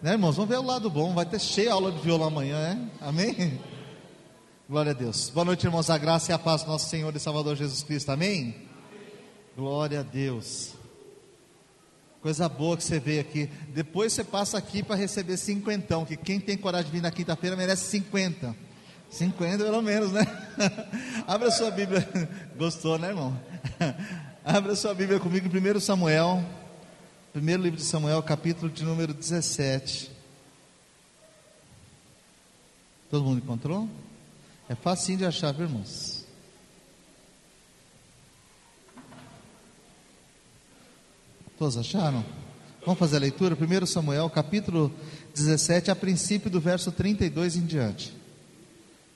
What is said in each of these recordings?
Né, irmãos? Vamos ver o lado bom. Vai ter cheia aula de violão amanhã, é? Amém? Glória a Deus. Boa noite, irmãos. A graça e a paz do nosso Senhor e Salvador Jesus Cristo. Amém? Glória a Deus. Coisa boa que você vê aqui. Depois você passa aqui para receber cinquentão. Que quem tem coragem de vir na quinta-feira merece cinquenta. Cinquenta pelo menos, né? Abra sua Bíblia. Gostou, né, irmão? Abra sua Bíblia comigo em 1 Samuel. Primeiro livro de Samuel, capítulo de número 17. Todo mundo encontrou? É facinho de achar, viu, irmãos? Todos acharam? Vamos fazer a leitura? 1 Samuel, capítulo 17, a princípio do verso 32 em diante.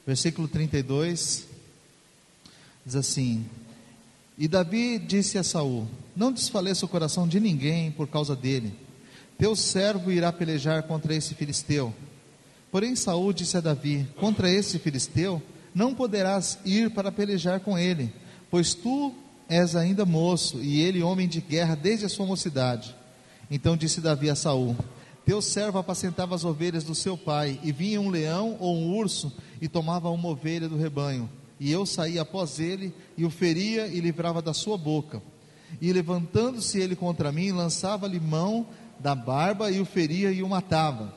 Versículo 32 diz assim: E Davi disse a Saul: Não desfaleça o coração de ninguém por causa dele. Teu servo irá pelejar contra esse filisteu. Porém Saul disse a Davi: Contra esse filisteu não poderás ir para pelejar com ele, pois tu és ainda moço e ele homem de guerra desde a sua mocidade. Então disse Davi a Saul: Teu servo apacentava as ovelhas do seu pai, e vinha um leão ou um urso e tomava uma ovelha do rebanho. E eu saía após ele e o feria e livrava da sua boca. E levantando-se ele contra mim, lançava-lhe mão da barba e o feria e o matava.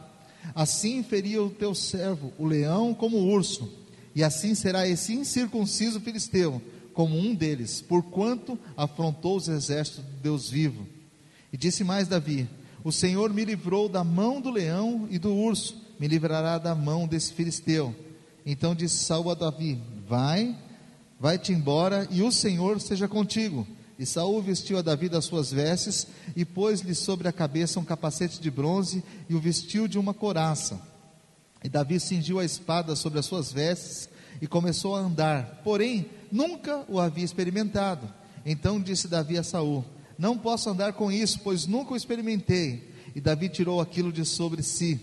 Assim feria o teu servo, o leão, como o urso. E assim será esse incircunciso filisteu como um deles, porquanto afrontou os exércitos de Deus vivo. E disse mais Davi: O Senhor me livrou da mão do leão e do urso, me livrará da mão desse filisteu. Então disse Saul a Davi: Vai, vai-te embora, e o Senhor seja contigo. E Saul vestiu a Davi das suas vestes e pôs-lhe sobre a cabeça um capacete de bronze e o vestiu de uma coraça. E Davi cingiu a espada sobre as suas vestes e começou a andar. Porém, nunca o havia experimentado. Então disse Davi a Saul: Não posso andar com isso, pois nunca o experimentei. E Davi tirou aquilo de sobre si.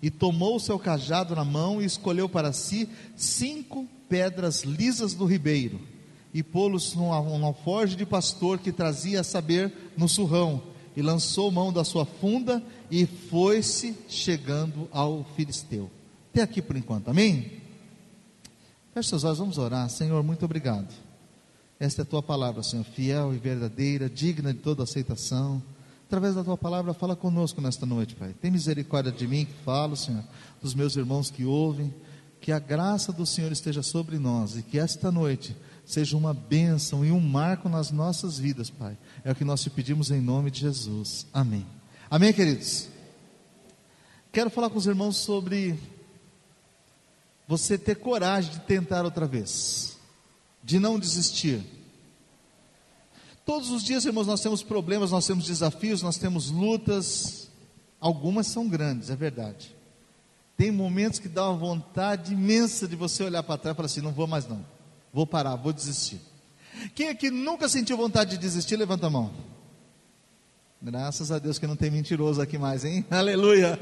E tomou o seu cajado na mão e escolheu para si cinco pedras lisas do ribeiro, e pô-los num alforje de pastor que trazia a saber no surrão, e lançou mão da sua funda e foi-se chegando ao filisteu. Até aqui por enquanto, amém? Feche seus olhos, vamos orar. Senhor, muito obrigado. Esta é a tua palavra, Senhor, fiel e verdadeira, digna de toda aceitação. Através da tua palavra, fala conosco nesta noite, Pai. Tem misericórdia de mim que falo, Senhor, dos meus irmãos que ouvem. Que a graça do Senhor esteja sobre nós e que esta noite seja uma bênção e um marco nas nossas vidas, Pai. É o que nós te pedimos em nome de Jesus. Amém. Amém, queridos? Quero falar com os irmãos sobre você ter coragem de tentar outra vez, de não desistir. Todos os dias, irmãos, nós temos problemas, nós temos desafios, nós temos lutas, algumas são grandes, é verdade. Tem momentos que dá uma vontade imensa de você olhar para trás e falar assim: não vou mais não, vou parar, vou desistir. Quem aqui nunca sentiu vontade de desistir, levanta a mão. Graças a Deus que não tem mentiroso aqui mais, hein? Aleluia!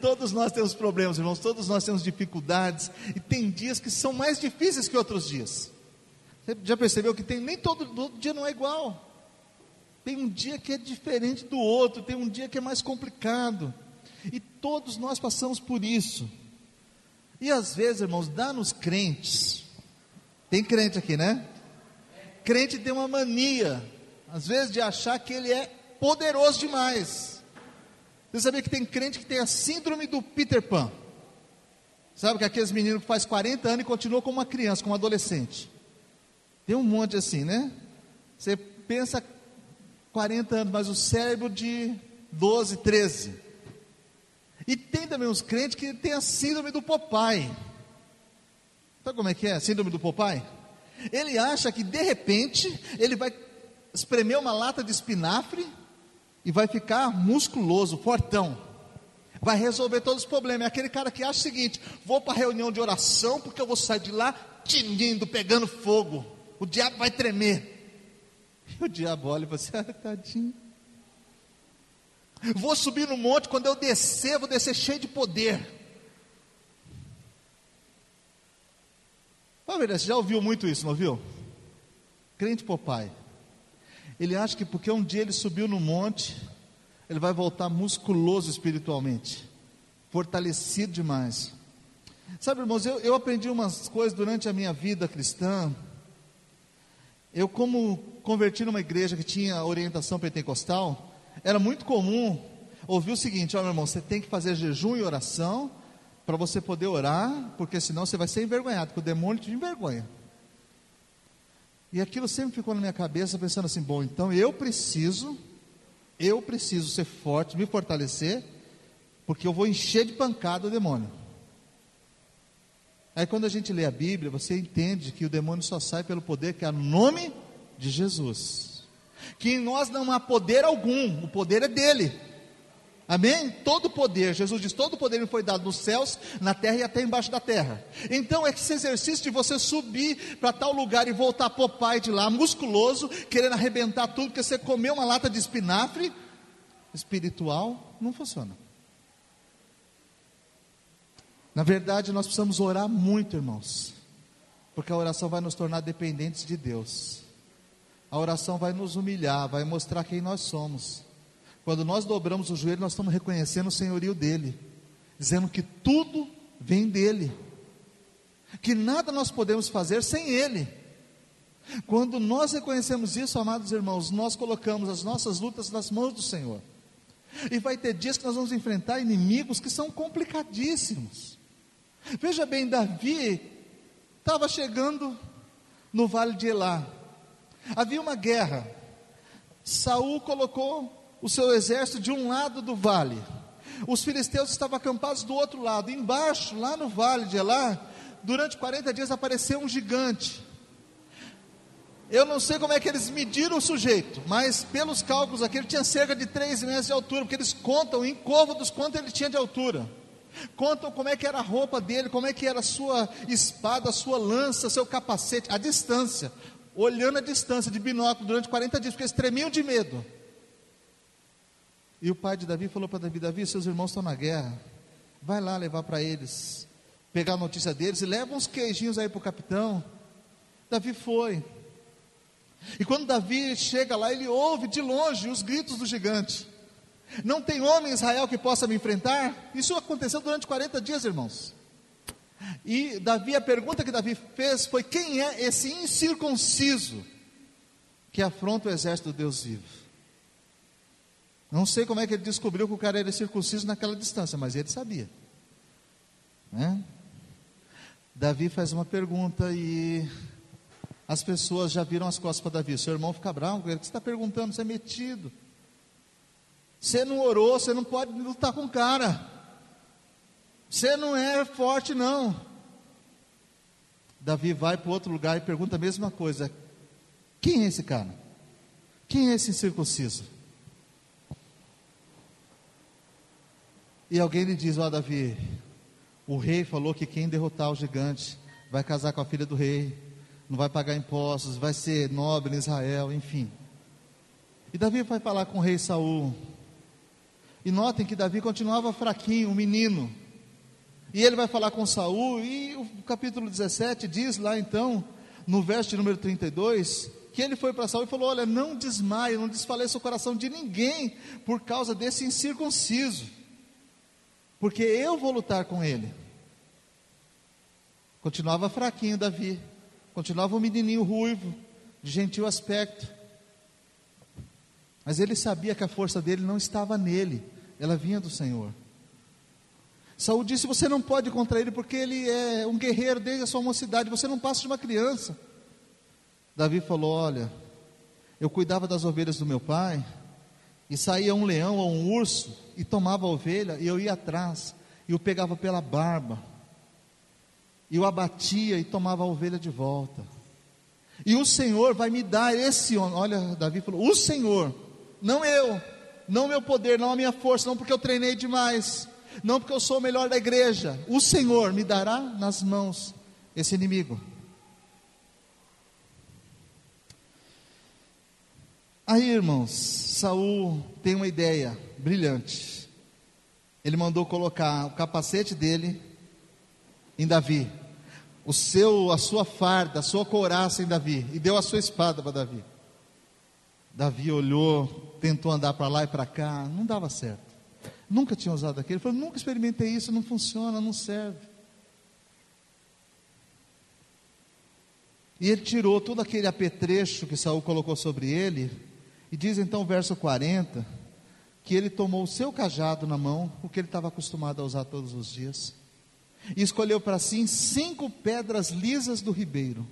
Todos nós temos problemas, irmãos, todos nós temos dificuldades, e tem dias que são mais difíceis que outros dias. Você já percebeu que tem, nem todo, todo dia não é igual. Tem um dia que é diferente do outro, tem um dia que é mais complicado. E todos nós passamos por isso. E às vezes, irmãos, dá nos crentes. Tem crente aqui, né? Crente tem uma mania, às vezes, de achar que ele é poderoso demais. Você sabia que tem crente que tem a síndrome do Peter Pan? Sabe que aqueles meninos que faz 40 anos e continuam como uma criança, como um adolescente. Tem um monte assim, né? Você pensa 40 anos, mas o cérebro de 12, 13. E tem também uns crentes que tem a síndrome do Popeye. Sabe como é que é? Síndrome do Popeye? Ele acha que de repente ele vai espremer uma lata de espinafre e vai ficar musculoso, fortão. Vai resolver todos os problemas. É aquele cara que acha o seguinte: vou para a reunião de oração, porque eu vou sair de lá tinindo, pegando fogo. O diabo vai tremer. E o diabo olha e fala assim: ah, tadinho. Vou subir no monte, quando eu descer, vou descer cheio de poder. Fala você já ouviu muito isso, não ouviu? Crente papai. Ele acha que porque um dia ele subiu no monte, ele vai voltar musculoso espiritualmente, fortalecido demais. Sabe, irmãos, eu, eu aprendi umas coisas durante a minha vida cristã. Eu, como converti numa igreja que tinha orientação pentecostal, era muito comum ouvir o seguinte: olha, meu irmão, você tem que fazer jejum e oração para você poder orar, porque senão você vai ser envergonhado, porque o demônio te envergonha. E aquilo sempre ficou na minha cabeça, pensando assim: bom, então eu preciso, eu preciso ser forte, me fortalecer, porque eu vou encher de pancada o demônio. Aí quando a gente lê a Bíblia, você entende que o demônio só sai pelo poder que é o nome de Jesus. Que em nós não há poder algum, o poder é dele. Amém? Todo poder, Jesus diz: todo poder me foi dado nos céus, na terra e até embaixo da terra. Então, esse exercício de você subir para tal lugar e voltar para o pai de lá, musculoso, querendo arrebentar tudo, porque você comeu uma lata de espinafre, espiritual, não funciona. Na verdade, nós precisamos orar muito, irmãos, porque a oração vai nos tornar dependentes de Deus. A oração vai nos humilhar, vai mostrar quem nós somos. Quando nós dobramos o joelho, nós estamos reconhecendo o senhorio dele, dizendo que tudo vem dele, que nada nós podemos fazer sem ele. Quando nós reconhecemos isso, amados irmãos, nós colocamos as nossas lutas nas mãos do Senhor. E vai ter dias que nós vamos enfrentar inimigos que são complicadíssimos. Veja bem, Davi estava chegando no vale de Elá. Havia uma guerra. Saul colocou o seu exército de um lado do vale. Os filisteus estavam acampados do outro lado. Embaixo, lá no vale de Elá, durante 40 dias apareceu um gigante. Eu não sei como é que eles mediram o sujeito, mas pelos cálculos aqui ele tinha cerca de 3 metros de altura, porque eles contam em côvados quanto ele tinha de altura. Contam como é que era a roupa dele, como é que era a sua espada, a sua lança, seu capacete, a distância. Olhando a distância de binóculo durante 40 dias, porque eles tremiam de medo. E o pai de Davi falou para Davi: Davi, seus irmãos estão na guerra. Vai lá levar para eles, pegar a notícia deles e leva uns queijinhos aí para o capitão. Davi foi. E quando Davi chega lá, ele ouve de longe os gritos do gigante. Não tem homem em Israel que possa me enfrentar? Isso aconteceu durante 40 dias, irmãos. E Davi, a pergunta que Davi fez foi: quem é esse incircunciso que afronta o exército do Deus vivo? Não sei como é que ele descobriu que o cara era circunciso naquela distância, mas ele sabia. Né? Davi faz uma pergunta e as pessoas já viram as costas para Davi. Seu irmão fica bravo, você está perguntando? Você é metido. Você não orou, você não pode lutar com o cara. Você não é forte, não. Davi vai para outro lugar e pergunta a mesma coisa: Quem é esse cara? Quem é esse circunciso? E alguém lhe diz: Ó, oh, Davi, o rei falou que quem derrotar o gigante vai casar com a filha do rei, não vai pagar impostos, vai ser nobre em Israel, enfim. E Davi vai falar com o rei Saul. E notem que Davi continuava fraquinho, um menino. E ele vai falar com Saul, e o capítulo 17 diz lá então, no verso número 32, que ele foi para Saul e falou: Olha, não desmaie, não desfaleça o coração de ninguém por causa desse incircunciso porque eu vou lutar com ele. Continuava fraquinho Davi, continuava um menininho ruivo, de gentil aspecto. Mas ele sabia que a força dele não estava nele, ela vinha do Senhor. Saul disse: Você não pode contra ele, porque ele é um guerreiro desde a sua mocidade, você não passa de uma criança. Davi falou: Olha, eu cuidava das ovelhas do meu pai, e saía um leão ou um urso e tomava a ovelha, e eu ia atrás, e o pegava pela barba, e o abatia e tomava a ovelha de volta. E o Senhor vai me dar esse homem. Olha, Davi falou: O Senhor, não eu, não meu poder, não a minha força, não porque eu treinei demais, não porque eu sou o melhor da igreja. O Senhor me dará nas mãos esse inimigo. Aí, irmãos, Saul tem uma ideia brilhante. Ele mandou colocar o capacete dele em Davi, o seu, a sua farda, a sua couraça em Davi, e deu a sua espada para Davi. Davi olhou, tentou andar para lá e para cá, não dava certo. Nunca tinha usado aquilo. Ele falou: nunca experimentei isso, não funciona, não serve. E ele tirou todo aquele apetrecho que Saul colocou sobre ele, e diz então o verso 40, que ele tomou o seu cajado na mão, o que ele estava acostumado a usar todos os dias, e escolheu para si cinco pedras lisas do ribeiro,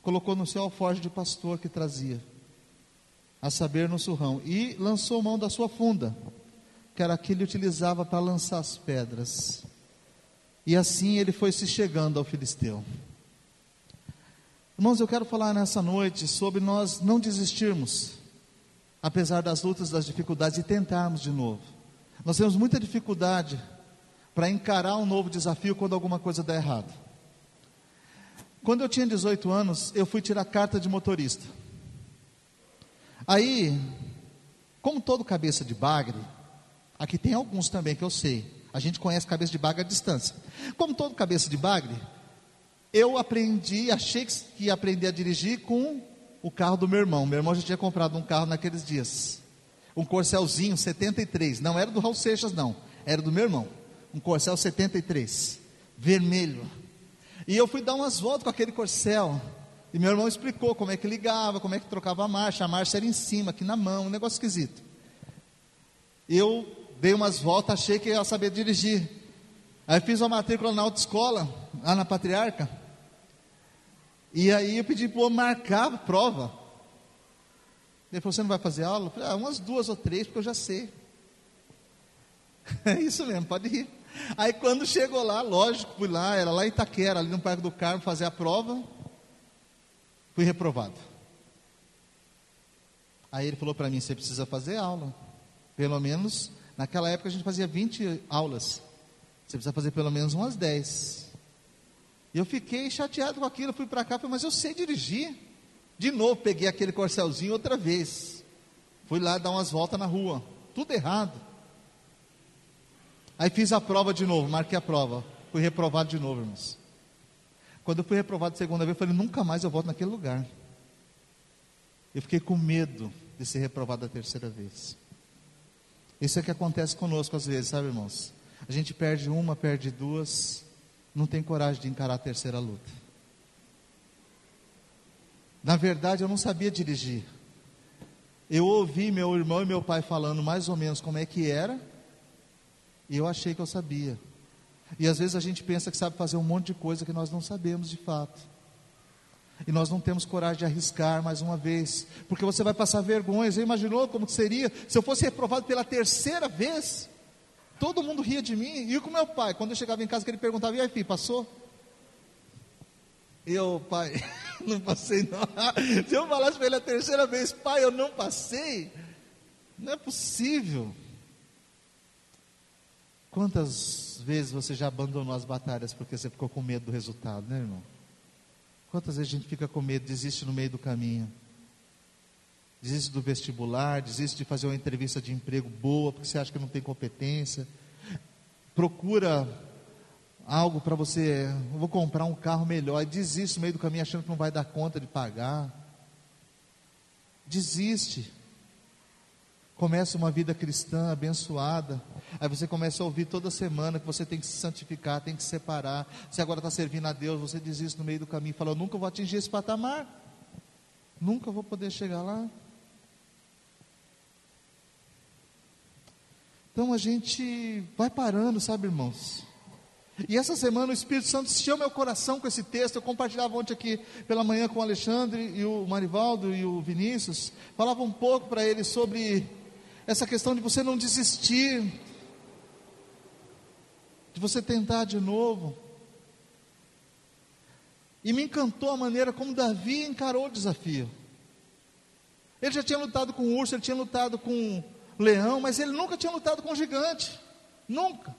colocou no seu alforje de pastor que trazia, a saber no surrão, e lançou mão da sua funda, que era que ele utilizava para lançar as pedras. E assim ele foi se chegando ao filisteu. Irmãos, eu quero falar nessa noite sobre nós não desistirmos, apesar das lutas, das dificuldades, e tentarmos de novo. Nós temos muita dificuldade para encarar um novo desafio quando alguma coisa der errado. Quando eu tinha 18 anos, eu fui tirar carta de motorista. Aí, como todo cabeça de bagre, aqui tem alguns também que eu sei. A gente conhece cabeça de bagre à distância. Como todo cabeça de bagre, eu aprendi, achei que ia aprender a dirigir com o carro do meu irmão. Meu irmão já tinha comprado um carro naqueles dias. Um Corcelzinho 73. Não era do Raul Seixas, não. Era do meu irmão. Um Corcel 73. Vermelho. E eu fui dar umas voltas com aquele Corcel. E meu irmão explicou como é que ligava, como é que trocava a marcha. A marcha era em cima, aqui na mão, um negócio esquisito. Eu dei umas voltas, achei que ia saber dirigir. Aí fiz uma matrícula na autoescola, lá na Patriarca. E aí eu pedi para marcar a prova. Ele falou: Você não vai fazer aula? Eu falei: ah, Umas duas ou três, porque eu já sei. É isso mesmo, pode ir. Aí quando chegou lá, lógico, fui lá, era lá em Itaquera, ali no Parque do Carmo, fazer a prova. Fui reprovado. Aí ele falou para mim: Você precisa fazer aula. Pelo menos, naquela época a gente fazia 20 aulas. Você precisa fazer pelo menos umas 10. E eu fiquei chateado com aquilo, fui para cá, falei, mas eu sei dirigir. De novo, peguei aquele corcelzinho outra vez. Fui lá dar umas voltas na rua, tudo errado. Aí fiz a prova de novo, marquei a prova. Fui reprovado de novo, irmãos. Quando eu fui reprovado segunda vez, eu falei, nunca mais eu volto naquele lugar. Eu fiquei com medo de ser reprovado a terceira vez. Isso é o que acontece conosco às vezes, sabe, irmãos? A gente perde uma, perde duas, não tem coragem de encarar a terceira luta. Na verdade, eu não sabia dirigir. Eu ouvi meu irmão e meu pai falando mais ou menos como é que era, e eu achei que eu sabia. E às vezes a gente pensa que sabe fazer um monte de coisa que nós não sabemos de fato. E nós não temos coragem de arriscar mais uma vez, porque você vai passar vergonha. Você imaginou como seria se eu fosse reprovado pela terceira vez? Todo mundo ria de mim. E com meu pai, quando eu chegava em casa, que ele perguntava: E aí, filho, passou? Eu, pai, não passei não. Se eu falasse para ele a terceira vez, pai, eu não passei, não é possível. Quantas vezes você já abandonou as batalhas porque você ficou com medo do resultado, né, irmão? Quantas vezes a gente fica com medo, desiste no meio do caminho? Desiste do vestibular, desiste de fazer uma entrevista de emprego boa porque você acha que não tem competência. Procura algo para você, vou comprar um carro melhor, e desiste no meio do caminho achando que não vai dar conta de pagar. Desiste. Começa uma vida cristã abençoada. Aí você começa a ouvir toda semana que você tem que se santificar, tem que se separar. Você agora está servindo a Deus, você desiste no meio do caminho e fala: Eu nunca vou atingir esse patamar. Nunca vou poder chegar lá. Então a gente vai parando, sabe, irmãos? E essa semana o Espírito Santo encheu meu coração com esse texto. Eu compartilhava ontem aqui pela manhã com o Alexandre e o Marivaldo e o Vinícius. Falava um pouco para eles sobre essa questão de você não desistir, de você tentar de novo. E me encantou a maneira como Davi encarou o desafio. Ele já tinha lutado com o urso, ele tinha lutado com leão, mas ele nunca tinha lutado com um gigante. Nunca.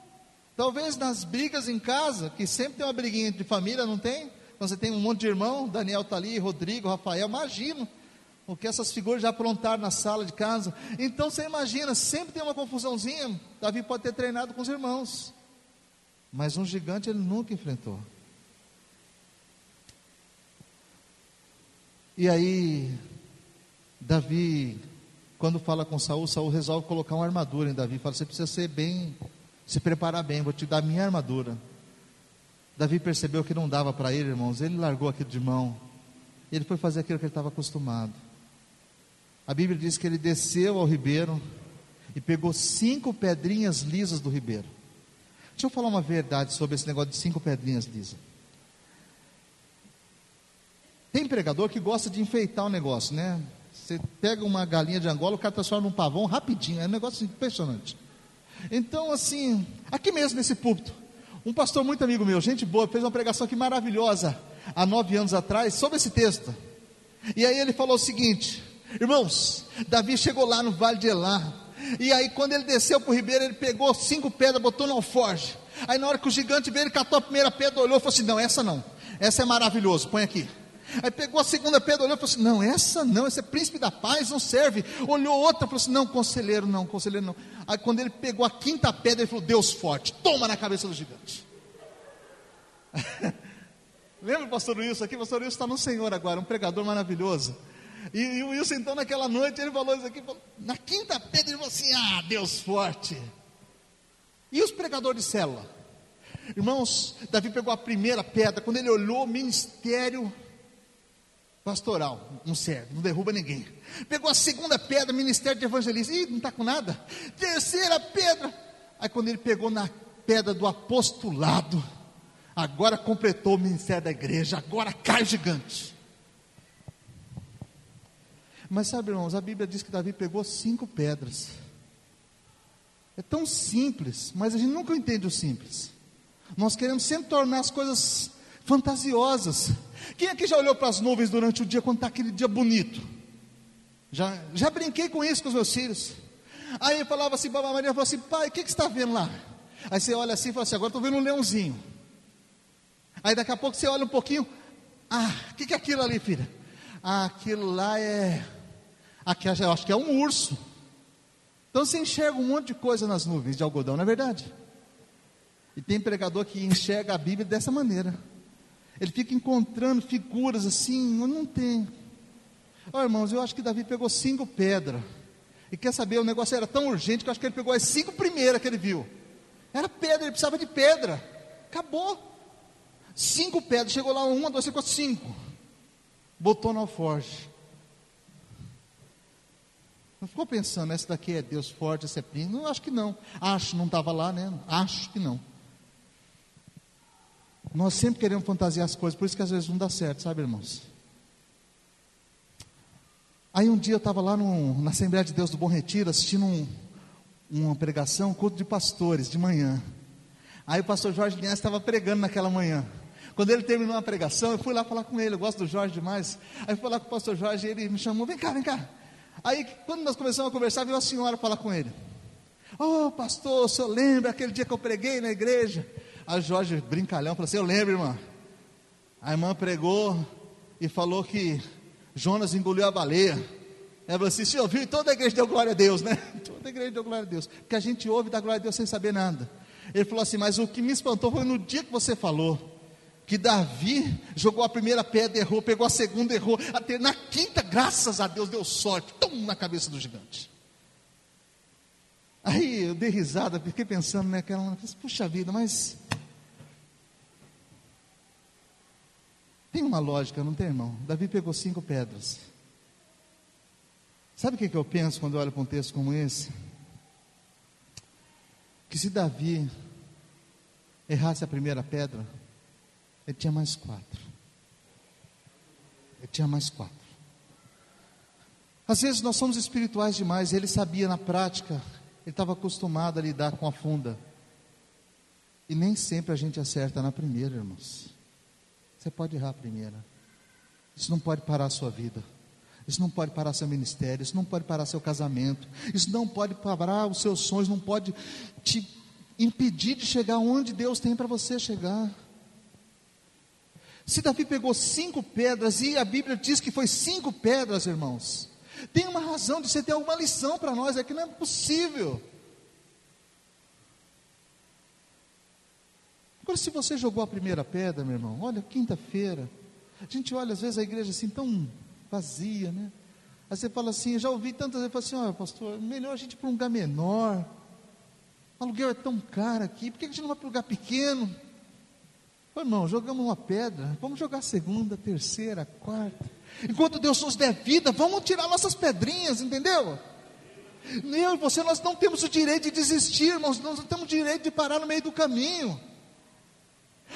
Talvez nas brigas em casa, que sempre tem uma briguinha de família, não tem? Então você tem um monte de irmão, Daniel está ali, Rodrigo, Rafael, imagina o que essas figuras já aprontaram na sala de casa. Então você imagina, sempre tem uma confusãozinha. Davi pode ter treinado com os irmãos, mas um gigante ele nunca enfrentou. E aí, Davi quando fala com Saul, Saul resolve colocar uma armadura em Davi. Fala: Você precisa ser bem, se preparar bem, vou te dar minha armadura. Davi percebeu que não dava para ele, irmãos, ele largou aquilo de mão. Ele foi fazer aquilo que ele estava acostumado. A Bíblia diz que ele desceu ao ribeiro e pegou cinco pedrinhas lisas do ribeiro. Deixa eu falar uma verdade sobre esse negócio de cinco pedrinhas lisas. Tem pregador que gosta de enfeitar o negócio, né? Você pega uma galinha de Angola, o cara transforma num pavão rapidinho. É um negócio impressionante. Então, assim, aqui mesmo nesse púlpito, um pastor muito amigo meu, gente boa, fez uma pregação aqui maravilhosa, há nove anos atrás, sobre esse texto. E aí ele falou o seguinte: Irmãos, Davi chegou lá no vale de Elá. E aí, quando ele desceu para o ribeiro, ele pegou cinco pedras, botou no alforge. Aí, na hora que o gigante veio, ele catou a primeira pedra, olhou e falou assim: Não, essa não. Essa é maravilhoso, põe aqui. Aí pegou a segunda pedra, olhou e falou assim: Não, essa não, esse é príncipe da paz, não serve. Olhou outra, falou assim: Não, conselheiro não, conselheiro não. Aí quando ele pegou a quinta pedra, ele falou: Deus forte, toma na cabeça do gigante. Lembra o pastor Wilson aqui? O pastor Wilson está no Senhor agora, um pregador maravilhoso. E, e, o Wilson, então, naquela noite, ele falou isso aqui. Falou, na quinta pedra, ele falou assim: Ah, Deus forte. E os pregadores de célula? Irmãos, Davi pegou a primeira pedra, quando ele olhou ministério pastoral, não serve, não derruba ninguém. Pegou a segunda pedra, ministério de evangelista, ih, não está com nada. Terceira pedra, aí quando ele pegou na pedra do apostolado, agora completou o ministério da igreja, agora cai gigante. Mas sabe, irmãos, a Bíblia diz que Davi pegou cinco pedras. É tão simples, mas a gente nunca entende o simples. Nós queremos sempre tornar as coisas fantasiosas. Quem aqui já olhou para as nuvens durante o dia quando está aquele dia bonito? Já, já brinquei com isso com os meus filhos. Aí eu falava assim, Baba Maria falou assim, pai, o que, que você está vendo lá? Aí você olha assim e fala assim, agora estou vendo um leãozinho. Aí daqui a pouco você olha um pouquinho, ah, o que, que é aquilo ali, filha? Ah, aquilo lá é. Aqui, eu acho que é um urso. Então você enxerga um monte de coisa nas nuvens de algodão, não é verdade? E tem pregador que enxerga a Bíblia dessa maneira. Ele fica encontrando figuras assim, eu não. Ó oh, irmãos, eu acho que Davi pegou cinco pedras. E quer saber, o negócio era tão urgente que eu acho que ele pegou as cinco primeiras que ele viu. Era pedra, ele precisava de pedra. Acabou. Cinco pedras, chegou lá, uma, duas, três, quatro, cinco. Botou no alforge. Não ficou pensando, essa daqui é Deus forte, essa é príncipe. Não, acho que não. Acho, não estava lá, né? Acho que não. Nós sempre queremos fantasiar as coisas, por isso que às vezes não dá certo, sabe, irmãos? Aí um dia eu estava lá no, na Assembleia de Deus do Bom Retiro, assistindo um, uma pregação, um culto de pastores, de manhã. Aí o pastor Jorge Linhares estava pregando naquela manhã. Quando ele terminou a pregação, eu fui lá falar com ele, eu gosto do Jorge demais. Aí eu fui lá com o pastor Jorge, ele me chamou, vem cá, vem cá. Aí quando nós começamos a conversar, veio a senhora falar com ele. Oh, pastor, o senhor lembra aquele dia que eu preguei na igreja? A Jorge, brincalhão, falou assim: Eu lembro, irmã. A irmã pregou e falou que Jonas engoliu a baleia. Ela falou assim: Você ouviu? Toda a igreja deu glória a Deus, né? Toda a igreja deu glória a Deus. Porque a gente ouve da glória a Deus sem saber nada. Ele falou assim: Mas o que me espantou foi no dia que você falou. Que Davi jogou a primeira pedra, errou, pegou a segunda, errou, até na quinta, graças a Deus, deu sorte, tum, na cabeça do gigante. Aí eu dei risada, fiquei pensando naquela, puxa vida, mas tem uma lógica, não tem, irmão? Davi pegou cinco pedras. Sabe o que, que eu penso quando eu olho para um texto como esse? Que se Davi errasse a primeira pedra, ele tinha mais quatro. Ele tinha mais quatro. Às vezes nós somos espirituais demais, ele sabia na prática ele estava acostumado a lidar com a funda. E nem sempre a gente acerta na primeira, irmãos. Você pode errar a primeira. Isso não pode parar a sua vida. Isso não pode parar seu ministério. Isso não pode parar seu casamento. Isso não pode parar os seus sonhos. Não pode te impedir de chegar onde Deus tem para você chegar. Se Davi pegou cinco pedras, e a Bíblia diz que foi cinco pedras, irmãos. Tem uma razão de você ter alguma lição para nós, é que não é possível. Agora, se você jogou a primeira pedra, meu irmão, olha, quinta-feira, a gente olha às vezes a igreja assim tão vazia, né? Aí você fala assim, já ouvi tantas vezes, fala assim, olha pastor, melhor a gente ir para um lugar menor. O aluguel é tão caro aqui, por que a gente não vai para um lugar pequeno? Ô, irmão, jogamos uma pedra, vamos jogar segunda, terceira, quarta. Enquanto Deus nos der vida, vamos tirar nossas pedrinhas, entendeu? Eu e você, nós não temos o direito de desistir, irmãos, nós não temos o direito de parar no meio do caminho.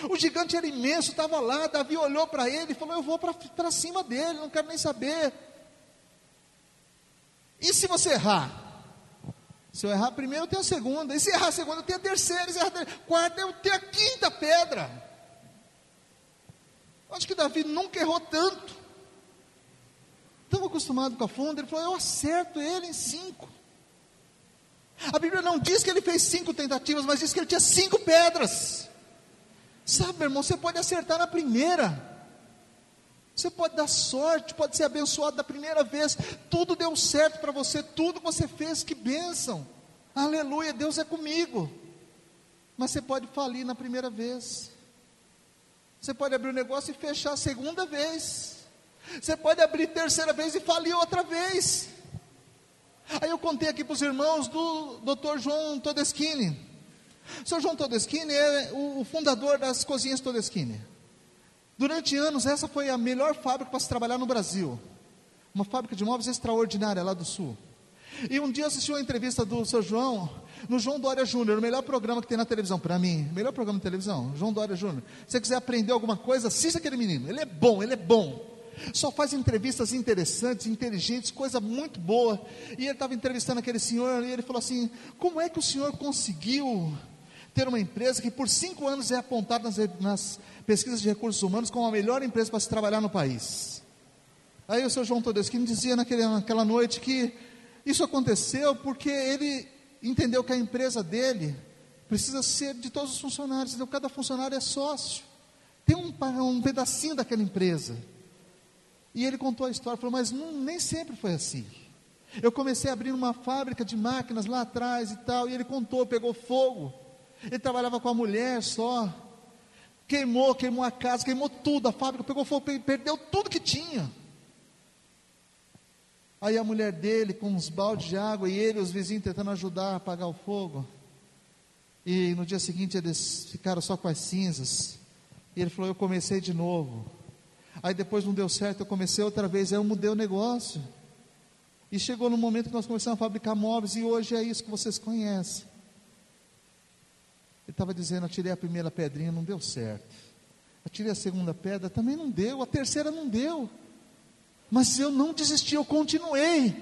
O gigante era imenso, estava lá, Davi olhou para ele e falou: Eu vou para cima dele, não quero nem saber. E se você errar? Se eu errar primeiro, eu tenho a segunda. E se errar a segunda, eu tenho a terceira. E se errar a quarta, eu tenho a quinta pedra. Acho que Davi nunca errou tanto. Tão acostumado com a funda, ele falou: Eu acerto ele em cinco. A Bíblia não diz que ele fez cinco tentativas, mas diz que ele tinha cinco pedras. Sabe, irmão, você pode acertar na primeira. Você pode dar sorte, pode ser abençoado da primeira vez. Tudo deu certo para você, tudo que você fez, que bênção. Aleluia, Deus é comigo. Mas você pode falir na primeira vez. Você pode abrir o um negócio e fechar a segunda vez. Você pode abrir terceira vez e falir outra vez. Aí eu contei aqui para os irmãos do Dr. João Todeschini. O Sr. João Todeschini é o fundador das cozinhas Todeschini. Durante anos, essa foi a melhor fábrica para se trabalhar no Brasil. Uma fábrica de móveis extraordinária lá do Sul. E um dia eu assisti uma entrevista do seu João, no João Dória Júnior, o melhor programa que tem na televisão, para mim, melhor programa de televisão, João Dória Júnior. Se você quiser aprender alguma coisa, assista aquele menino, ele é bom, ele é bom. Só faz entrevistas interessantes, inteligentes, coisa muito boa. E ele estava entrevistando aquele senhor e ele falou assim: Como é que o senhor conseguiu ter uma empresa que por cinco anos é apontada nas, nas pesquisas de recursos humanos como a melhor empresa para se trabalhar no país. Aí o seu João Todeschini dizia naquele, naquela noite que isso aconteceu porque ele entendeu que a empresa dele precisa ser de todos os funcionários, então cada funcionário é sócio, tem um, um pedacinho daquela empresa. E ele contou a história, falou, mas não, nem sempre foi assim. Eu comecei a abrir uma fábrica de máquinas lá atrás e tal, e ele contou, pegou fogo. Ele trabalhava com a mulher só. Queimou, queimou a casa, queimou tudo, a fábrica pegou fogo, perdeu tudo que tinha. Aí a mulher dele, com uns baldes de água, e ele, os vizinhos, tentando ajudar a apagar o fogo. E no dia seguinte eles ficaram só com as cinzas. E ele falou: Eu comecei de novo. Aí depois não deu certo, eu comecei outra vez. Aí eu mudei o negócio. E chegou no momento que nós começamos a fabricar móveis, e hoje é isso que vocês conhecem. Ele estava dizendo: atirei a primeira pedrinha, não deu certo. Atirei a segunda pedra, também não deu. A terceira não deu. Mas eu não desisti, eu continuei.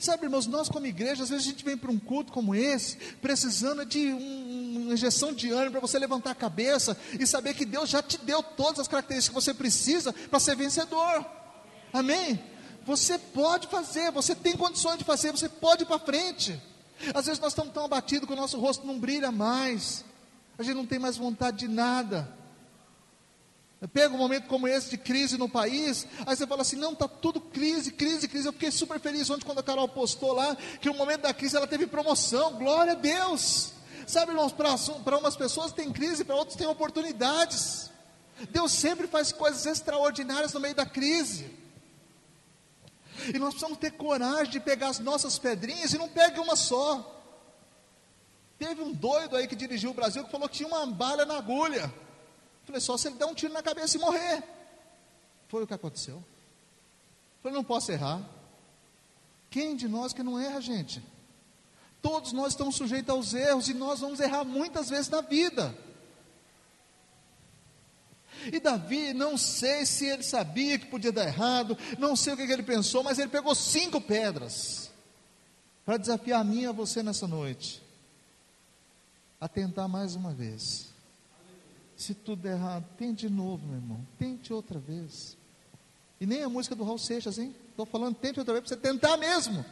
Sabe, irmãos, nós como igreja, às vezes a gente vem para um culto como esse, precisando de um, uma injeção de ânimo para você levantar a cabeça e saber que Deus já te deu todas as características que você precisa para ser vencedor. Amém? Você pode fazer, você tem condições de fazer, você pode ir para frente. Às vezes nós estamos tão abatidos que o nosso rosto não brilha mais a gente não tem mais vontade de nada. Pega um momento como esse de crise no país, aí você fala assim: não, está tudo crise, crise, crise. Eu fiquei super feliz ontem quando a Carol postou lá que no momento da crise ela teve promoção, glória a Deus. Sabe, irmãos, para umas pessoas tem crise, para outros tem oportunidades. Deus sempre faz coisas extraordinárias no meio da crise. E nós precisamos ter coragem de pegar as nossas pedrinhas e não pegue uma só. Teve um doido aí que dirigiu o Brasil que falou que tinha uma bala na agulha. Falei, só se ele der um tiro na cabeça e morrer. Foi o que aconteceu. Falei, não posso errar. Quem de nós que não erra, gente? Todos nós estamos sujeitos aos erros e nós vamos errar muitas vezes na vida. E Davi, não sei se ele sabia que podia dar errado, não sei o que, que ele pensou, mas ele pegou cinco pedras para desafiar a mim e a você nessa noite a tentar mais uma vez. Se tudo der errado, tente de novo, meu irmão. Tente outra vez. E nem a música do Raul Seixas, hein? Estou falando, tente outra vez para você tentar mesmo.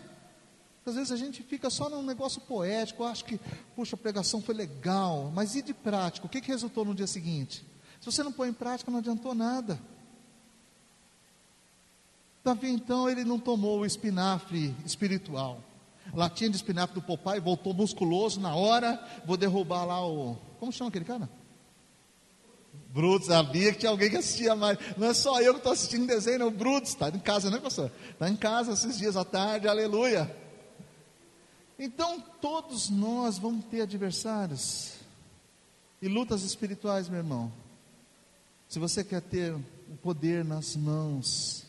Às vezes a gente fica só num negócio poético, acho que, puxa, a pregação foi legal, mas e de prático? O que, que resultou no dia seguinte? Se você não põe em prática, não adiantou nada. Davi, então, ele não tomou o espinafre espiritual latinha de espinafre do Popeye, voltou musculoso na hora, vou derrubar lá o. Como chama aquele cara? Brutos, sabia que tinha alguém que assistia mais. Não é só eu que estou assistindo desenho, não. Brutos, está em casa, né, pastor? Está em casa esses dias à tarde, aleluia. Então, todos nós vamos ter adversários e lutas espirituais, meu irmão. Se você quer ter o poder nas mãos,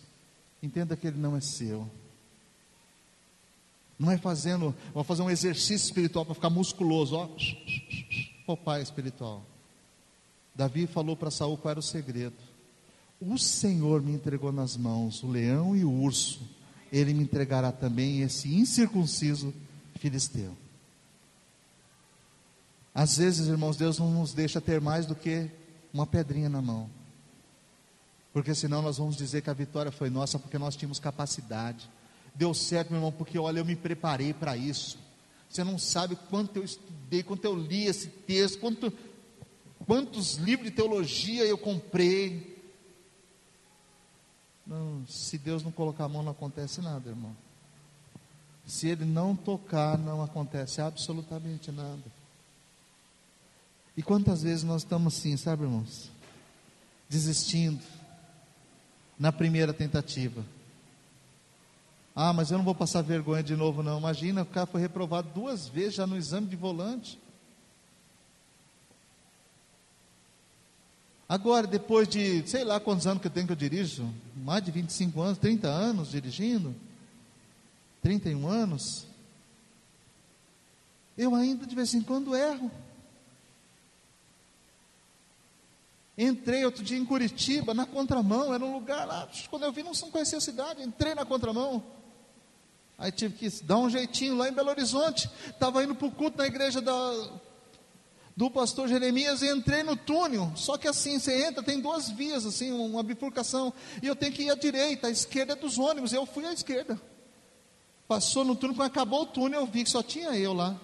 entenda que ele não é seu. Não é fazendo, vou fazer um exercício espiritual para ficar musculoso, ó. O pai espiritual. Davi falou para Saul qual era o segredo. O Senhor me entregou nas mãos o leão e o urso. Ele me entregará também esse incircunciso filisteu. Às vezes, irmãos, Deus não nos deixa ter mais do que uma pedrinha na mão. Porque senão nós vamos dizer que a vitória foi nossa porque nós tínhamos capacidade. Deu certo, meu irmão, porque olha, eu me preparei para isso. Você não sabe quanto eu estudei, quanto eu li esse texto, quanto, quantos livros de teologia eu comprei. Não, se Deus não colocar a mão, não acontece nada, irmão. Se Ele não tocar, não acontece absolutamente nada. E quantas vezes nós estamos assim, sabe, irmãos? Desistindo na primeira tentativa. Ah, mas eu não vou passar vergonha de novo, não. Imagina, o cara foi reprovado duas vezes já no exame de volante. Agora, depois de, sei lá quantos anos que eu tenho que eu dirijo, mais de 25 anos, 30 anos dirigindo, 31 anos, eu ainda de vez em quando erro. Entrei outro dia em Curitiba, na contramão, era um lugar lá, quando eu vi não conhecia a cidade, entrei na contramão. Aí tive que dar um jeitinho lá em Belo Horizonte. Estava indo para o culto na igreja da, do pastor Jeremias e entrei no túnel. Só que assim, você entra, tem duas vias, assim, uma bifurcação. E eu tenho que ir à direita, a esquerda dos ônibus. Eu fui à esquerda. Passou no túnel, quando acabou o túnel, eu vi que só tinha eu lá.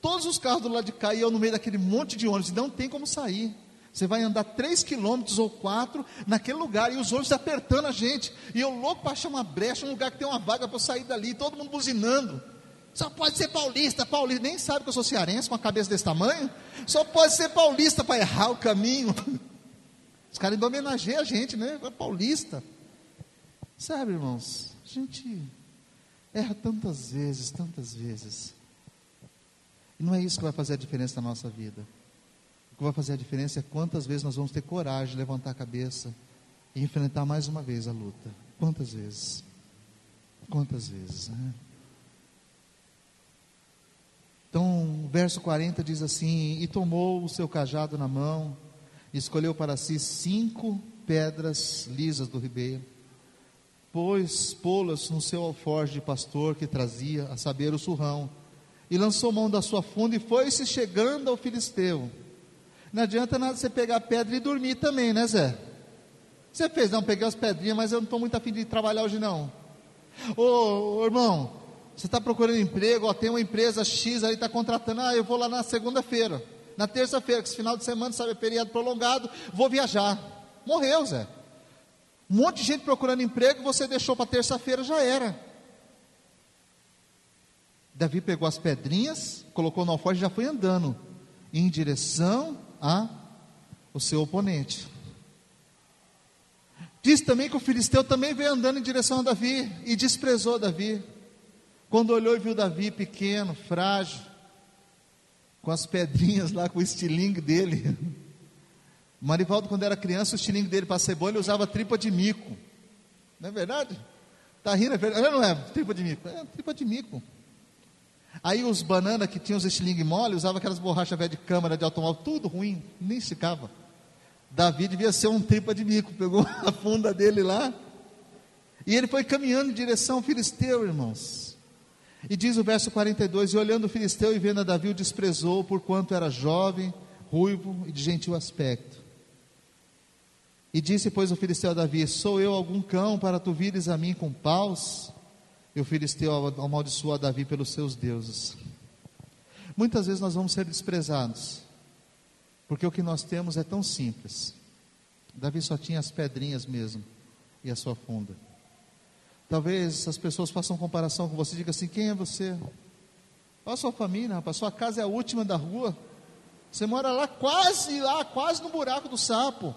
Todos os carros do lado de cá e eu no meio daquele monte de ônibus. Não tem como sair. Você vai andar três quilômetros ou quatro naquele lugar e os ônibus apertando a gente. E eu louco para achar uma brecha, um lugar que tem uma vaga para eu sair dali, todo mundo buzinando. Só pode ser paulista, paulista. Nem sabe que eu sou cearense com a cabeça desse tamanho. Só pode ser paulista para errar o caminho. Os caras ainda homenageiam a gente, né? É paulista. Sabe, irmãos? A gente erra tantas vezes, tantas vezes. E não é isso que vai fazer a diferença na nossa vida. Que vai fazer a diferença é quantas vezes nós vamos ter coragem de levantar a cabeça e enfrentar mais uma vez a luta. Quantas vezes? Quantas vezes, né? Então, o verso 40 diz assim: E tomou o seu cajado na mão, escolheu para si cinco pedras lisas do ribeiro, pôs pô-las no seu alforje de pastor que trazia, a saber, o surrão, e lançou mão da sua funda e foi-se chegando ao filisteu. Não adianta nada você pegar pedra e dormir também, né, Zé? Você fez, não, peguei as pedrinhas, mas eu não estou muito afim de trabalhar hoje, não. Ô, ô irmão, você está procurando emprego, ó, tem uma empresa X aí, está contratando, ah, eu vou lá na segunda-feira, na terça-feira, que esse final de semana, sabe, é feriado prolongado, vou viajar. Morreu, Zé. Um monte de gente procurando emprego, você deixou para terça-feira, já era. Davi pegou as pedrinhas, colocou no alforje e já foi andando em direção a o seu oponente. Diz também que o filisteu também veio andando em direção a Davi e desprezou Davi. Quando olhou e viu Davi pequeno, frágil, com as pedrinhas lá, com o estilingue dele. Marivaldo, quando era criança, o estilingue dele para bom, ele usava tripa de mico. Não é verdade? Está rindo, é verdade? Não é tripa de mico? É tripa de mico. Aí os banana que tinham os estilingue mole, usavam aquelas borrachas velhas de câmara de automóvel, tudo ruim, nem esticava. Davi devia ser um tripa de mico, pegou a funda dele lá, e ele foi caminhando em direção ao filisteu, irmãos. E diz o verso 42: E olhando o filisteu e vendo a Davi, o desprezou, porquanto era jovem, ruivo e de gentil aspecto. E disse, pois, o filisteu a Davi: Sou eu algum cão para tu vires a mim com paus? E o filisteu amaldiçoou a Davi pelos seus deuses. Muitas vezes nós vamos ser desprezados, porque o que nós temos é tão simples. Davi só tinha as pedrinhas mesmo e a sua funda. Talvez as pessoas façam comparação com você e digam assim: quem é você? Qual a sua família, rapaz? Sua casa é a última da rua. Você mora lá, quase lá, quase no buraco do sapo.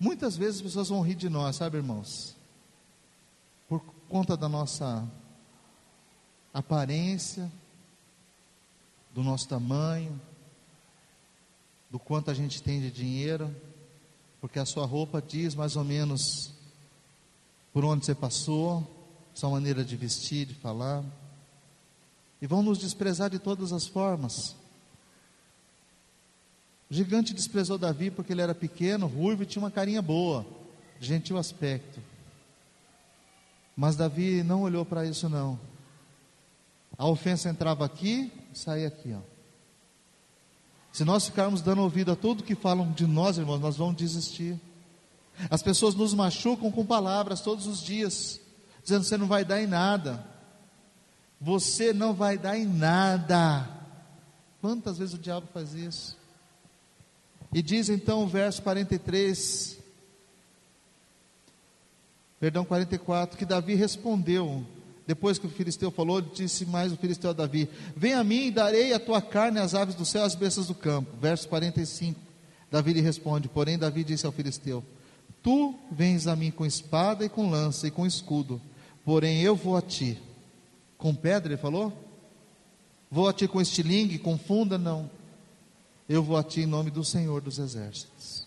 Muitas vezes as pessoas vão rir de nós, sabe, irmãos? Por conta da nossa aparência, do nosso tamanho, do quanto a gente tem de dinheiro, porque a sua roupa diz mais ou menos por onde você passou, sua maneira de vestir, de falar, e vão nos desprezar de todas as formas. O gigante desprezou Davi porque ele era pequeno, ruivo e tinha uma carinha boa, gentil aspecto. Mas Davi não olhou para isso não. A ofensa entrava aqui, saía aqui, ó. Se nós ficarmos dando ouvido a tudo que falam de nós, irmãos, nós vamos desistir. As pessoas nos machucam com palavras todos os dias, dizendo: você não vai dar em nada. Você não vai dar em nada. Quantas vezes o diabo faz isso? E diz então o verso 43, perdão, 44, que Davi respondeu, depois que o filisteu falou, disse mais o filisteu a Davi: Vem a mim e darei a tua carne às aves do céu, às bestas do campo. Verso 45. Davi lhe responde: Porém, Davi disse ao filisteu: Tu vens a mim com espada e com lança e com escudo, porém eu vou a ti. Com pedra, ele falou? Vou a ti com estilingue, com funda? Não. Eu vou a ti em nome do Senhor dos Exércitos.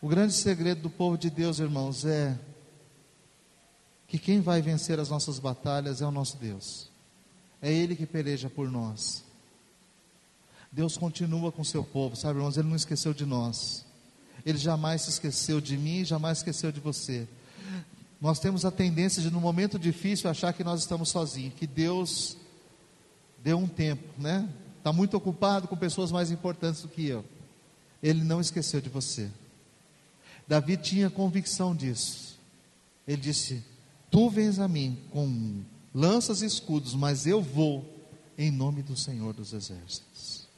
O grande segredo do povo de Deus, irmãos, é que quem vai vencer as nossas batalhas é o nosso Deus. É Ele que peleja por nós. Deus continua com o seu povo, sabe, irmãos? Ele não esqueceu de nós. Ele jamais se esqueceu de mim, jamais esqueceu de você. Nós temos a tendência de, no momento difícil, achar que nós estamos sozinhos, que Deus deu um tempo, né? Está muito ocupado com pessoas mais importantes do que eu. Ele não esqueceu de você. Davi tinha convicção disso. Ele disse: Tu vens a mim com lanças e escudos, mas eu vou em nome do Senhor dos Exércitos.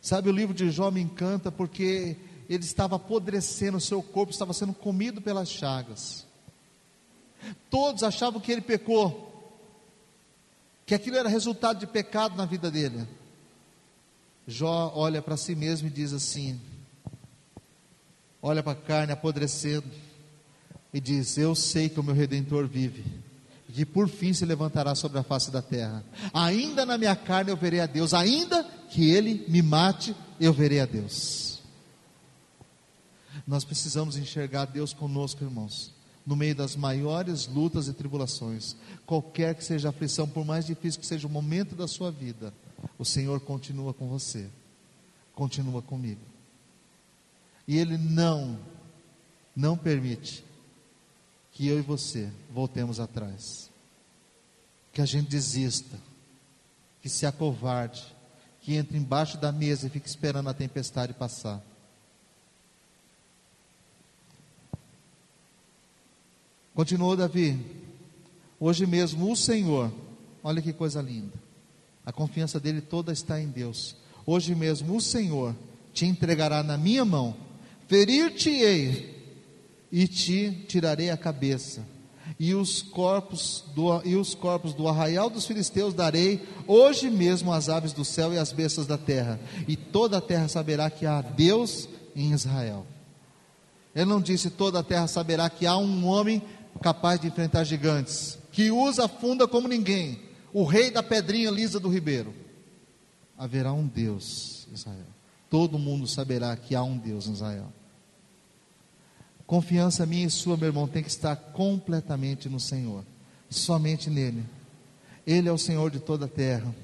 Sabe, o livro de Jó me encanta porque ele estava apodrecendo, o seu corpo estava sendo comido pelas chagas. Todos achavam que ele pecou, que aquilo era resultado de pecado na vida dele. Jó olha para si mesmo e diz assim: olha para a carne apodrecendo e diz: Eu sei que o meu redentor vive, e que por fim se levantará sobre a face da terra. Ainda na minha carne eu verei a Deus, ainda que ele me mate, eu verei a Deus. Nós precisamos enxergar Deus conosco, irmãos no meio das maiores lutas e tribulações, qualquer que seja a aflição, por mais difícil que seja o momento da sua vida, o Senhor continua com você, continua comigo. E Ele não, não permite que eu e você voltemos atrás, que a gente desista, que se acovarde, que entre embaixo da mesa e fique esperando a tempestade passar. Continuou Davi, hoje mesmo o Senhor, olha que coisa linda, a confiança dele toda está em Deus. Hoje mesmo o Senhor te entregará na minha mão, ferir-te-ei e te tirarei a cabeça. E os corpos do e os corpos do arraial dos filisteus darei hoje mesmo às aves do céu e às bestas da terra, e toda a terra saberá que há Deus em Israel. Ele não disse toda a terra saberá que há um homem capaz de enfrentar gigantes, que usa a funda como ninguém, o rei da pedrinha lisa do ribeiro. Haverá um Deus, Israel. Todo mundo saberá que há um Deus Israel. Confiança minha e sua, meu irmão, tem que estar completamente no Senhor, somente nele. Ele é o Senhor de toda a terra.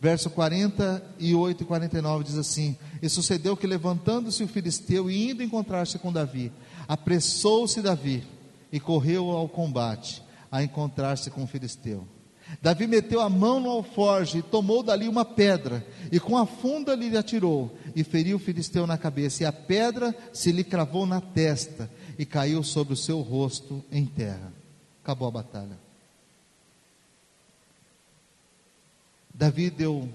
Verso 48 e 49 diz assim: E sucedeu que, levantando-se o filisteu e indo encontrar-se com Davi, apressou-se Davi e correu ao combate, a encontrar-se com o filisteu. Davi meteu a mão no alforje e tomou dali uma pedra, e com a funda lhe atirou, e feriu o filisteu na cabeça, e a pedra se lhe cravou na testa, e caiu sobre o seu rosto em terra. Acabou a batalha. Davi deu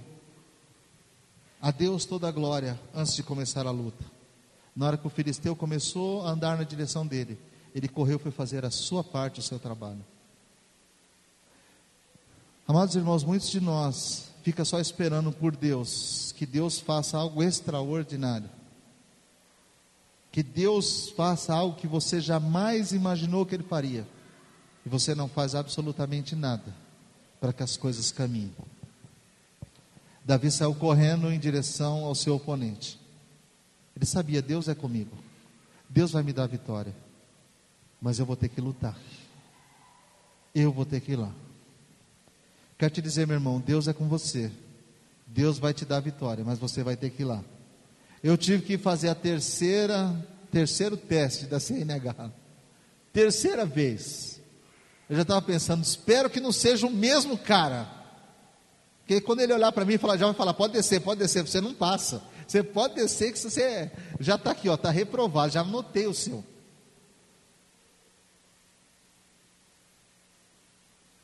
a Deus toda a glória antes de começar a luta. Na hora que o filisteu começou a andar na direção dele, ele correu foi fazer a sua parte, o seu trabalho. Amados irmãos, muitos de nós fica só esperando por Deus, que Deus faça algo extraordinário. Que Deus faça algo que você jamais imaginou que Ele faria. E você não faz absolutamente nada para que as coisas caminhem. Davi saiu correndo em direção ao seu oponente. Ele sabia: Deus é comigo, Deus vai me dar a vitória, mas eu vou ter que lutar, eu vou ter que ir lá. Quero te dizer, meu irmão, Deus é com você, Deus vai te dar vitória, mas você vai ter que ir lá. Eu tive que fazer a terceira, terceiro teste da CNH, terceira vez. Eu já estava pensando, espero que não seja o mesmo cara. Porque quando ele olhar para mim e falar, já vai falar, pode descer, pode descer, você não passa. Você pode descer que você já está aqui, ó, está reprovado, já anotei o seu.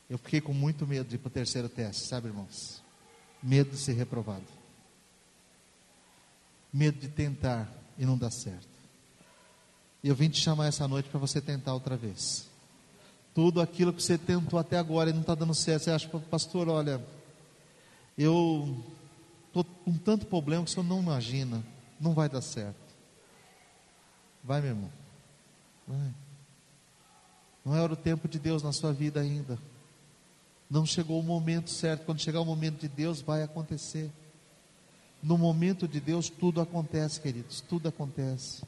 Eu fiquei com muito medo de ir para o terceiro teste, sabe, irmãos? Medo de ser reprovado. Medo de tentar e não dar certo. E eu vim te chamar essa noite para você tentar outra vez. Tudo aquilo que você tentou até agora e não está dando certo, você acha, pastor, olha, eu estou com tanto problema que o senhor não imagina, não vai dar certo. Vai, meu irmão, vai. Não era o tempo de Deus na sua vida ainda. Não chegou o momento certo. Quando chegar o momento de Deus, vai acontecer. No momento de Deus, tudo acontece, queridos, tudo acontece.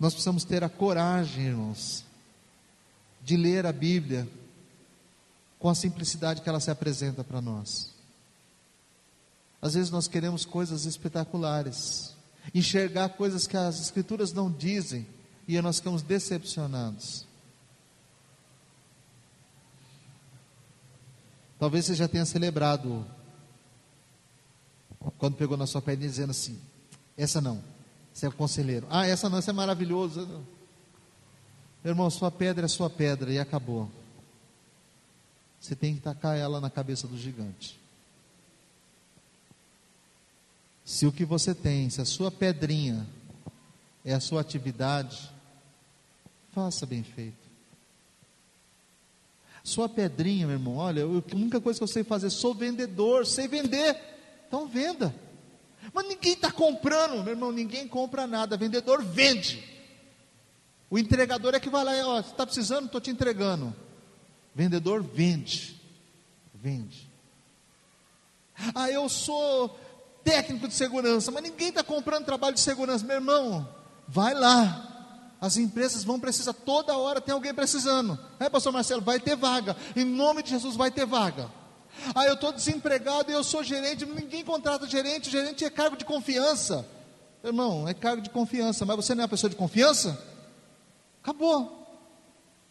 Nós precisamos ter a coragem, irmãos, de ler a Bíblia com a simplicidade que ela se apresenta para nós. Às vezes nós queremos coisas espetaculares, enxergar coisas que as Escrituras não dizem, e nós ficamos decepcionados. Talvez você já tenha celebrado quando pegou na sua perna dizendo assim: essa não, você é o conselheiro. Ah, essa não, essa é maravilhoso. Meu irmão, sua pedra é sua pedra e acabou. Você tem que tacar ela na cabeça do gigante. Se o que você tem, se a sua pedrinha é a sua atividade, faça bem feito. Sua pedrinha, meu irmão, olha, eu, a única coisa que eu sei fazer, sou vendedor, sei vender. Então venda. Mas ninguém está comprando, meu irmão, ninguém compra nada. Vendedor vende. O entregador é que vai lá, ó, está precisando, estou te entregando. Vendedor vende. Vende. Ah, eu sou técnico de segurança, mas ninguém está comprando trabalho de segurança. Meu irmão, vai lá. As empresas vão precisar, toda hora tem alguém precisando. É, pastor Marcelo, vai ter vaga. Em nome de Jesus vai ter vaga. Ah, eu estou desempregado e eu sou gerente, ninguém contrata gerente, gerente é cargo de confiança. Irmão, é cargo de confiança, mas você não é uma pessoa de confiança? Acabou.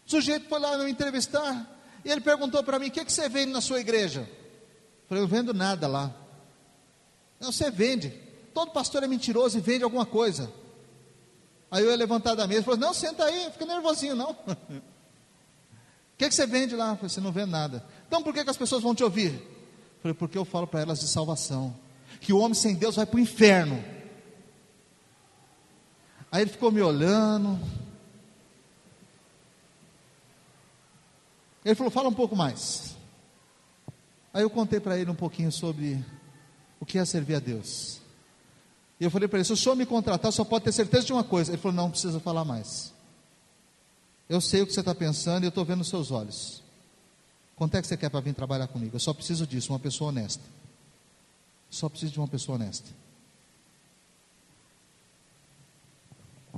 O sujeito foi lá me entrevistar e ele perguntou para mim: o que, que você vende na sua igreja? Eu falei: eu vendo nada lá. Não, você vende. Todo pastor é mentiroso e vende alguma coisa. Aí eu ia levantar da mesa falei, não, senta aí, fica nervosinho, não. O que, que você vende lá? Eu falei, você não vende nada. Então por que, que as pessoas vão te ouvir? Falei, porque eu falo para elas de salvação. Que o homem sem Deus vai para o inferno. Aí ele ficou me olhando. Ele falou, fala um pouco mais. Aí eu contei para ele um pouquinho sobre o que é servir a Deus. E eu falei para ele: se o senhor me contratar, só pode ter certeza de uma coisa. Ele falou: não, não precisa falar mais. Eu sei o que você está pensando e eu estou vendo nos seus olhos. Quanto é que você quer para vir trabalhar comigo? Eu só preciso disso, uma pessoa honesta. Só preciso de uma pessoa honesta.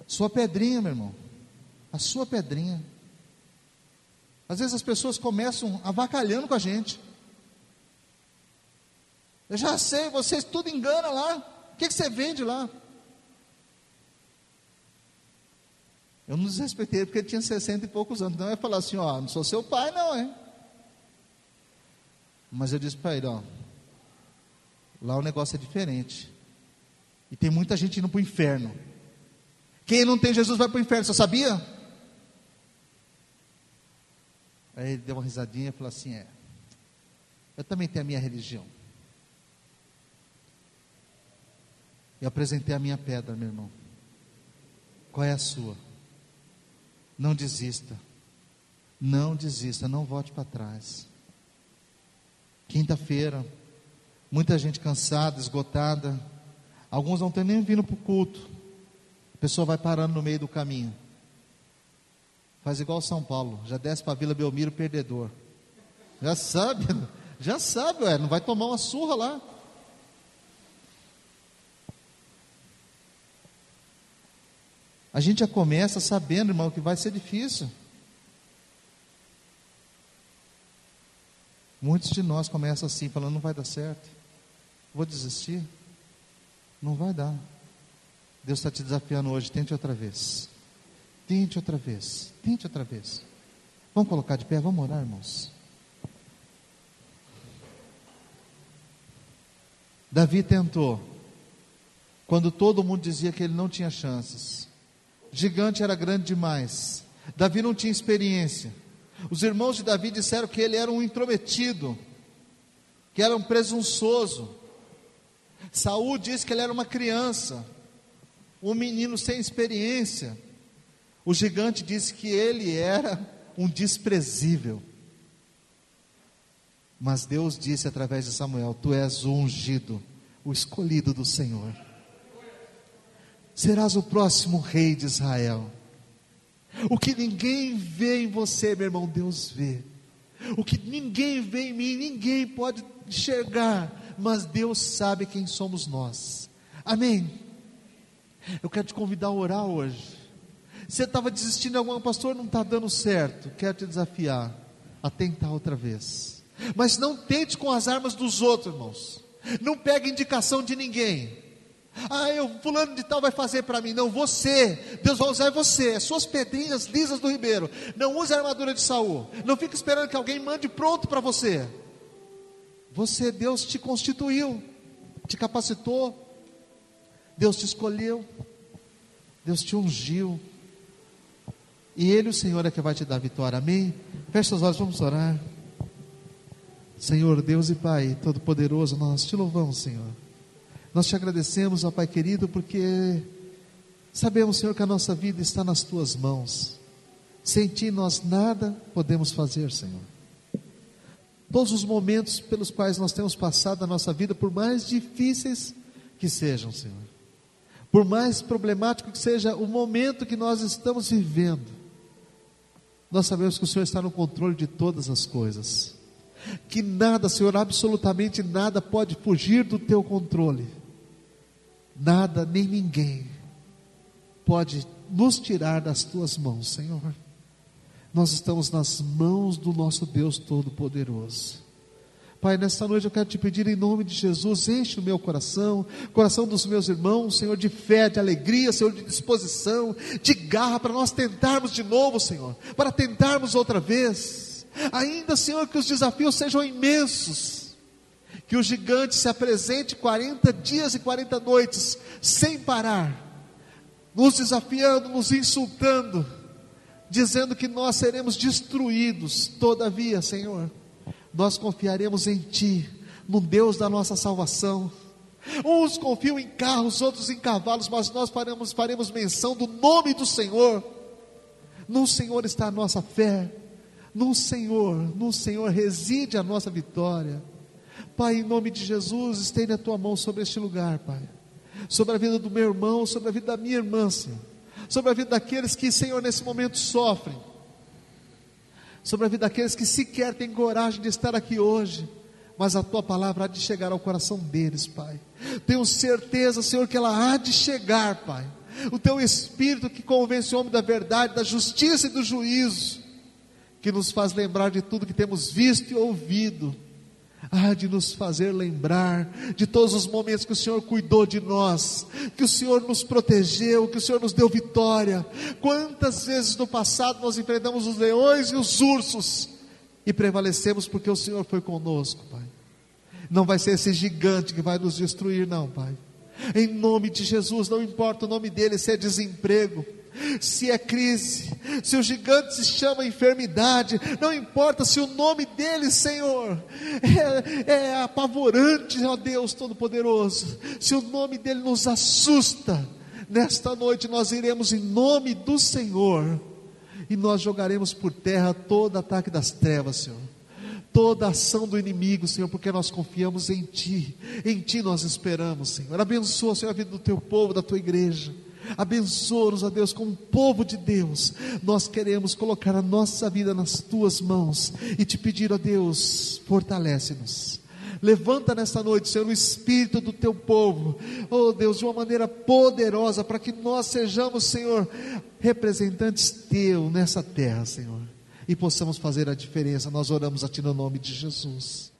Sua pedrinha, meu irmão. A sua pedrinha. Às vezes as pessoas começam avacalhando com a gente. Eu já sei, vocês tudo engana lá. O que, que você vende lá? Eu não desrespeitei porque ele tinha 60 e poucos anos. Não ia falar assim, ó, não sou seu pai, não, hein? Mas eu disse para ele, ó, lá o negócio é diferente. E tem muita gente indo para o inferno. Quem não tem Jesus vai para o inferno, você sabia? Aí ele deu uma risadinha e falou assim: É, eu também tenho a minha religião. Eu apresentei a minha pedra, meu irmão. Qual é a sua? Não desista. Não desista, não volte para trás. Quinta-feira, muita gente cansada, esgotada. Alguns não têm nem vindo para o culto. A pessoa vai parando no meio do caminho. Faz igual São Paulo, já desce para a Vila Belmiro perdedor. Já sabe, já sabe, ué, não vai tomar uma surra lá. A gente já começa sabendo, irmão, que vai ser difícil. Muitos de nós começam assim, falando: não vai dar certo, vou desistir, não vai dar. Deus está te desafiando hoje, tente outra vez, tente outra vez, tente outra vez. Vamos colocar de pé, vamos orar, irmãos. Davi tentou, quando todo mundo dizia que ele não tinha chances. Gigante era grande demais. Davi não tinha experiência. Os irmãos de Davi disseram que ele era um intrometido, que era um presunçoso. Saul disse que ele era uma criança, um menino sem experiência. O gigante disse que ele era um desprezível. Mas Deus disse através de Samuel: Tu és o ungido, o escolhido do Senhor. Serás o próximo rei de Israel. O que ninguém vê em você, meu irmão, Deus vê. O que ninguém vê em mim, ninguém pode enxergar, mas Deus sabe quem somos nós. Amém. Eu quero te convidar a orar hoje. Você estava desistindo de algum pastor, não está dando certo. Quero te desafiar a tentar outra vez. Mas não tente com as armas dos outros, irmãos. Não pegue indicação de ninguém. Ah, eu, fulano de tal vai fazer para mim. Não, você. Deus vai usar você. As suas pedrinhas lisas do ribeiro. Não use a armadura de Saul. Não fique esperando que alguém mande pronto para você. Você, Deus te constituiu, te capacitou. Deus te escolheu. Deus te ungiu. E Ele, o Senhor, é que vai te dar vitória. Amém? Feche seus olhos, vamos orar. Senhor, Deus e Pai, Todo-Poderoso, nós te louvamos, Senhor. Nós te agradecemos, ó Pai querido, porque sabemos, Senhor, que a nossa vida está nas tuas mãos. Sem ti nós nada podemos fazer, Senhor. Todos os momentos pelos quais nós temos passado a nossa vida, por mais difíceis que sejam, Senhor, por mais problemático que seja o momento que nós estamos vivendo, nós sabemos que o Senhor está no controle de todas as coisas, que nada, Senhor, absolutamente nada pode fugir do teu controle nada nem ninguém pode nos tirar das tuas mãos, Senhor. Nós estamos nas mãos do nosso Deus Todo-Poderoso. Pai, nesta noite eu quero te pedir em nome de Jesus, enche o meu coração, coração dos meus irmãos, Senhor, de fé, de alegria, Senhor, de disposição, de garra para nós tentarmos de novo, Senhor, para tentarmos outra vez. Ainda, Senhor, que os desafios sejam imensos, que o gigante se apresente 40 dias e 40 noites, sem parar, nos desafiando, nos insultando, dizendo que nós seremos destruídos. Todavia, Senhor, nós confiaremos em Ti, no Deus da nossa salvação. Uns confiam em carros, outros em cavalos, mas nós faremos, faremos menção do nome do Senhor. No Senhor está a nossa fé, no Senhor, no Senhor reside a nossa vitória. Pai, em nome de Jesus, estende a tua mão sobre este lugar, Pai. Sobre a vida do meu irmão, sobre a vida da minha irmã, Senhor. Sobre a vida daqueles que, Senhor, nesse momento sofrem. Sobre a vida daqueles que sequer têm coragem de estar aqui hoje. Mas a tua palavra há de chegar ao coração deles, Pai. Tenho certeza, Senhor, que ela há de chegar, Pai. O teu Espírito que convence o homem da verdade, da justiça e do juízo, que nos faz lembrar de tudo que temos visto e ouvido há de nos fazer lembrar de todos os momentos que o Senhor cuidou de nós, que o Senhor nos protegeu, que o Senhor nos deu vitória. Quantas vezes no passado nós enfrentamos os leões e os ursos e prevalecemos porque o Senhor foi conosco, Pai. Não vai ser esse gigante que vai nos destruir, não, Pai. Em nome de Jesus, não importa o nome dele, se é desemprego, se é crise, se o gigante se chama enfermidade, não importa se o nome dele, Senhor, é, é apavorante, ó Deus Todo-Poderoso, se o nome dele nos assusta, nesta noite nós iremos em nome do Senhor e nós jogaremos por terra todo ataque das trevas, Senhor toda ação do inimigo, Senhor, porque nós confiamos em Ti, em Ti nós esperamos, Senhor. Abençoa, Senhor, a vida do Teu povo, da Tua igreja. Abençoa-nos, ó Deus, como povo de Deus. Nós queremos colocar a nossa vida nas tuas mãos e te pedir, ó Deus, fortalece-nos. Levanta nesta noite, Senhor, o espírito do teu povo, oh Deus, de uma maneira poderosa, para que nós sejamos, Senhor, representantes teu nessa terra, Senhor, e possamos fazer a diferença. Nós oramos a Ti no nome de Jesus.